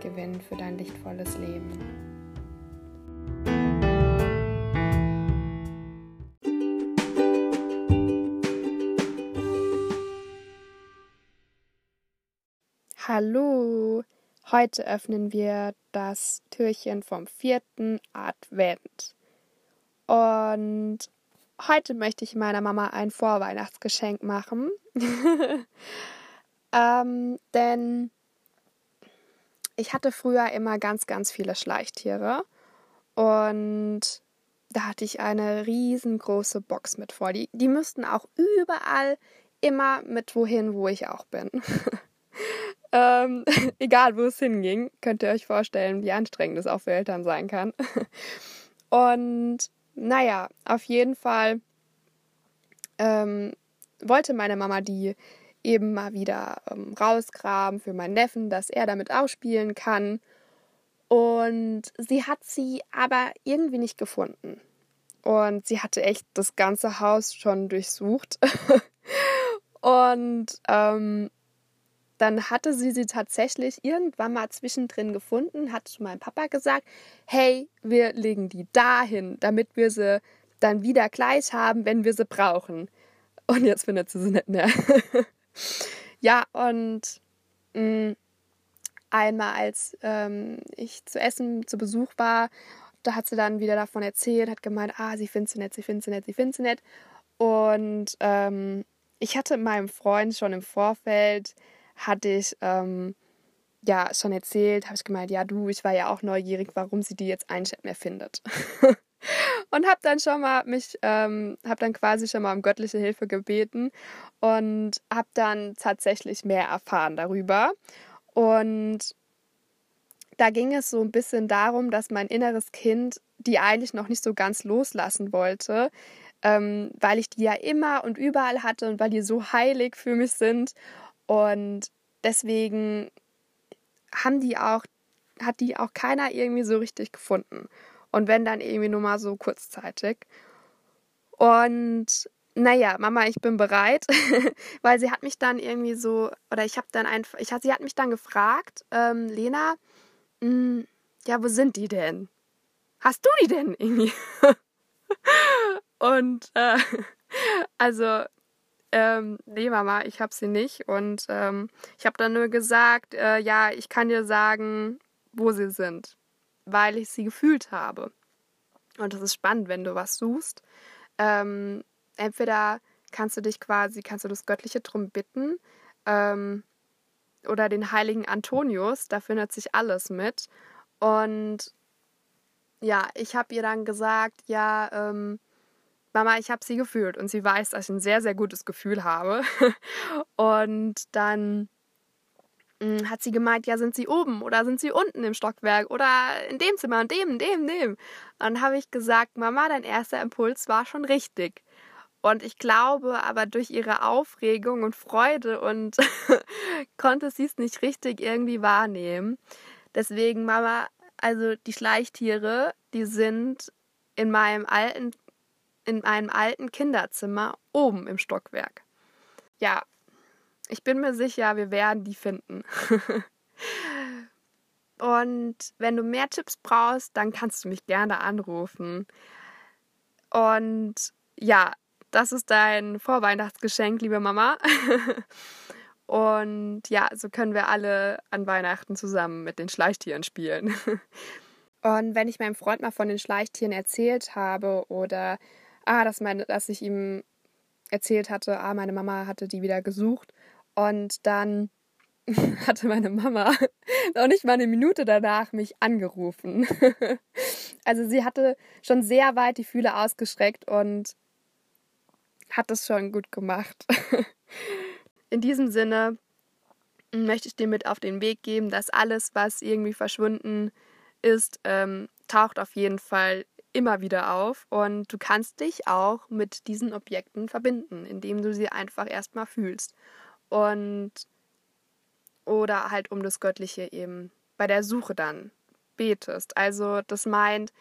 gewinnen für dein lichtvolles Leben. Hallo! Heute öffnen wir das Türchen vom vierten Advent. Und heute möchte ich meiner Mama ein Vorweihnachtsgeschenk machen. ähm, denn ich hatte früher immer ganz, ganz viele Schleichtiere und da hatte ich eine riesengroße Box mit vor. Die, die müssten auch überall immer mit wohin, wo ich auch bin. ähm, egal, wo es hinging, könnt ihr euch vorstellen, wie anstrengend es auch für Eltern sein kann. und naja, auf jeden Fall ähm, wollte meine Mama die eben mal wieder ähm, rausgraben für meinen Neffen, dass er damit ausspielen kann. Und sie hat sie aber irgendwie nicht gefunden. Und sie hatte echt das ganze Haus schon durchsucht. und ähm, dann hatte sie sie tatsächlich irgendwann mal zwischendrin gefunden, hat zu meinem Papa gesagt, hey, wir legen die dahin, damit wir sie dann wieder gleich haben, wenn wir sie brauchen. Und jetzt findet sie sie nicht mehr. ja, und mh, mm, einmal, als ähm, ich zu essen zu Besuch war, da hat sie dann wieder davon erzählt, hat gemeint, ah, sie findet sie nett, sie findet sie nett, sie findet sie nett. Und ähm, ich hatte meinem Freund schon im Vorfeld, hatte ich ähm, ja schon erzählt, habe ich gemeint, ja du, ich war ja auch neugierig, warum sie die jetzt einschätzen mehr findet. und habe dann schon mal mich, ähm, habe dann quasi schon mal um göttliche Hilfe gebeten und habe dann tatsächlich mehr erfahren darüber. Und da ging es so ein bisschen darum, dass mein inneres Kind die eigentlich noch nicht so ganz loslassen wollte, ähm, weil ich die ja immer und überall hatte und weil die so heilig für mich sind. Und deswegen haben die auch, hat die auch keiner irgendwie so richtig gefunden. Und wenn dann irgendwie nur mal so kurzzeitig. Und naja, Mama, ich bin bereit, weil sie hat mich dann irgendwie so, oder ich habe dann einfach, ich, sie hat mich dann gefragt, ähm, Lena, mh, hm, ja, wo sind die denn? Hast du die denn irgendwie? und äh, also, ähm, nee, Mama, ich habe sie nicht. Und ähm, ich habe dann nur gesagt, äh, ja, ich kann dir sagen, wo sie sind weil ich sie gefühlt habe. Und das ist spannend, wenn du was suchst. Ähm, entweder kannst du dich quasi, kannst du das Göttliche drum bitten ähm, oder den heiligen Antonius, da findet sich alles mit. Und ja, ich habe ihr dann gesagt, ja, ähm, Mama, ich habe sie gefühlt und sie weiß, dass ich ein sehr, sehr gutes Gefühl habe. und dann hat sie gemeint, ja, sind sie oben oder sind sie unten im Stockwerk oder in dem Zimmer, in dem, dem, dem. Dann habe ich gesagt, Mama, dein erster Impuls war schon richtig. Und ich glaube, aber durch ihre Aufregung und Freude und konnte sie es nicht richtig irgendwie wahrnehmen. Deswegen, Mama, also die Schleichtiere, die sind in meinem alten, in meinem alten Kinderzimmer oben im Stockwerk. Ja, ich bin mir sicher, wir werden die finden. Und wenn du mehr Tipps brauchst, dann kannst du mich gerne anrufen. Und ja, das ist dein Vorweihnachtsgeschenk, liebe Mama. Und ja, so können wir alle an Weihnachten zusammen mit den Schleichtieren spielen. Und wenn ich meinem Freund mal von den Schleichtieren erzählt habe oder ah, dass, meine, dass ich ihm erzählt hatte, ah, meine Mama hatte die wieder gesucht und dann hatte meine Mama noch nicht mal eine Minute danach mich angerufen. also sie hatte schon sehr weit die Fühle ausgestreckt und hat es schon gut gemacht. In diesem Sinne möchte ich dir mit auf den Weg geben, dass alles, was irgendwie verschwunden ist, ähm, taucht auf jeden Fall immer wieder auf und du kannst dich auch mit diesen Objekten verbinden, indem du sie einfach erstmal fühlst. Und oder halt um das Göttliche eben bei der Suche dann betest. Also das meint,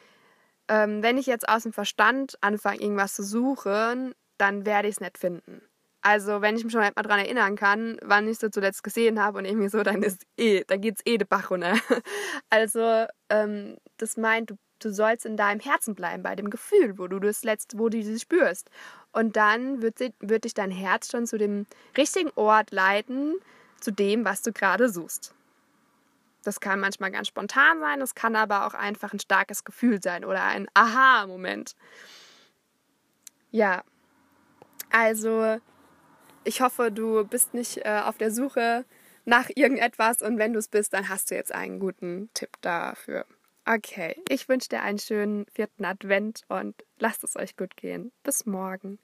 ähm, wenn ich jetzt aus dem Verstand anfange, irgendwas zu suchen, dann werde ich es nicht finden. Also, wenn ich mich schon mal dran erinnern kann, wann ich es zuletzt gesehen habe und irgendwie so, dann ist eh, da geht's eh de Bach runter. Also, ähm, das meint, du, du sollst in deinem Herzen bleiben, bei dem Gefühl, wo du das letzte, wo du sie spürst. Und dann wird, sie, wird dich dein Herz schon zu dem richtigen Ort leiten, zu dem, was du gerade suchst. Das kann manchmal ganz spontan sein, das kann aber auch einfach ein starkes Gefühl sein oder ein Aha-Moment. Ja, also ich hoffe, du bist nicht äh, auf der Suche nach irgendetwas und wenn du es bist, dann hast du jetzt einen guten Tipp dafür. Okay, ich wünsche dir einen schönen vierten Advent und lasst es euch gut gehen. Bis morgen.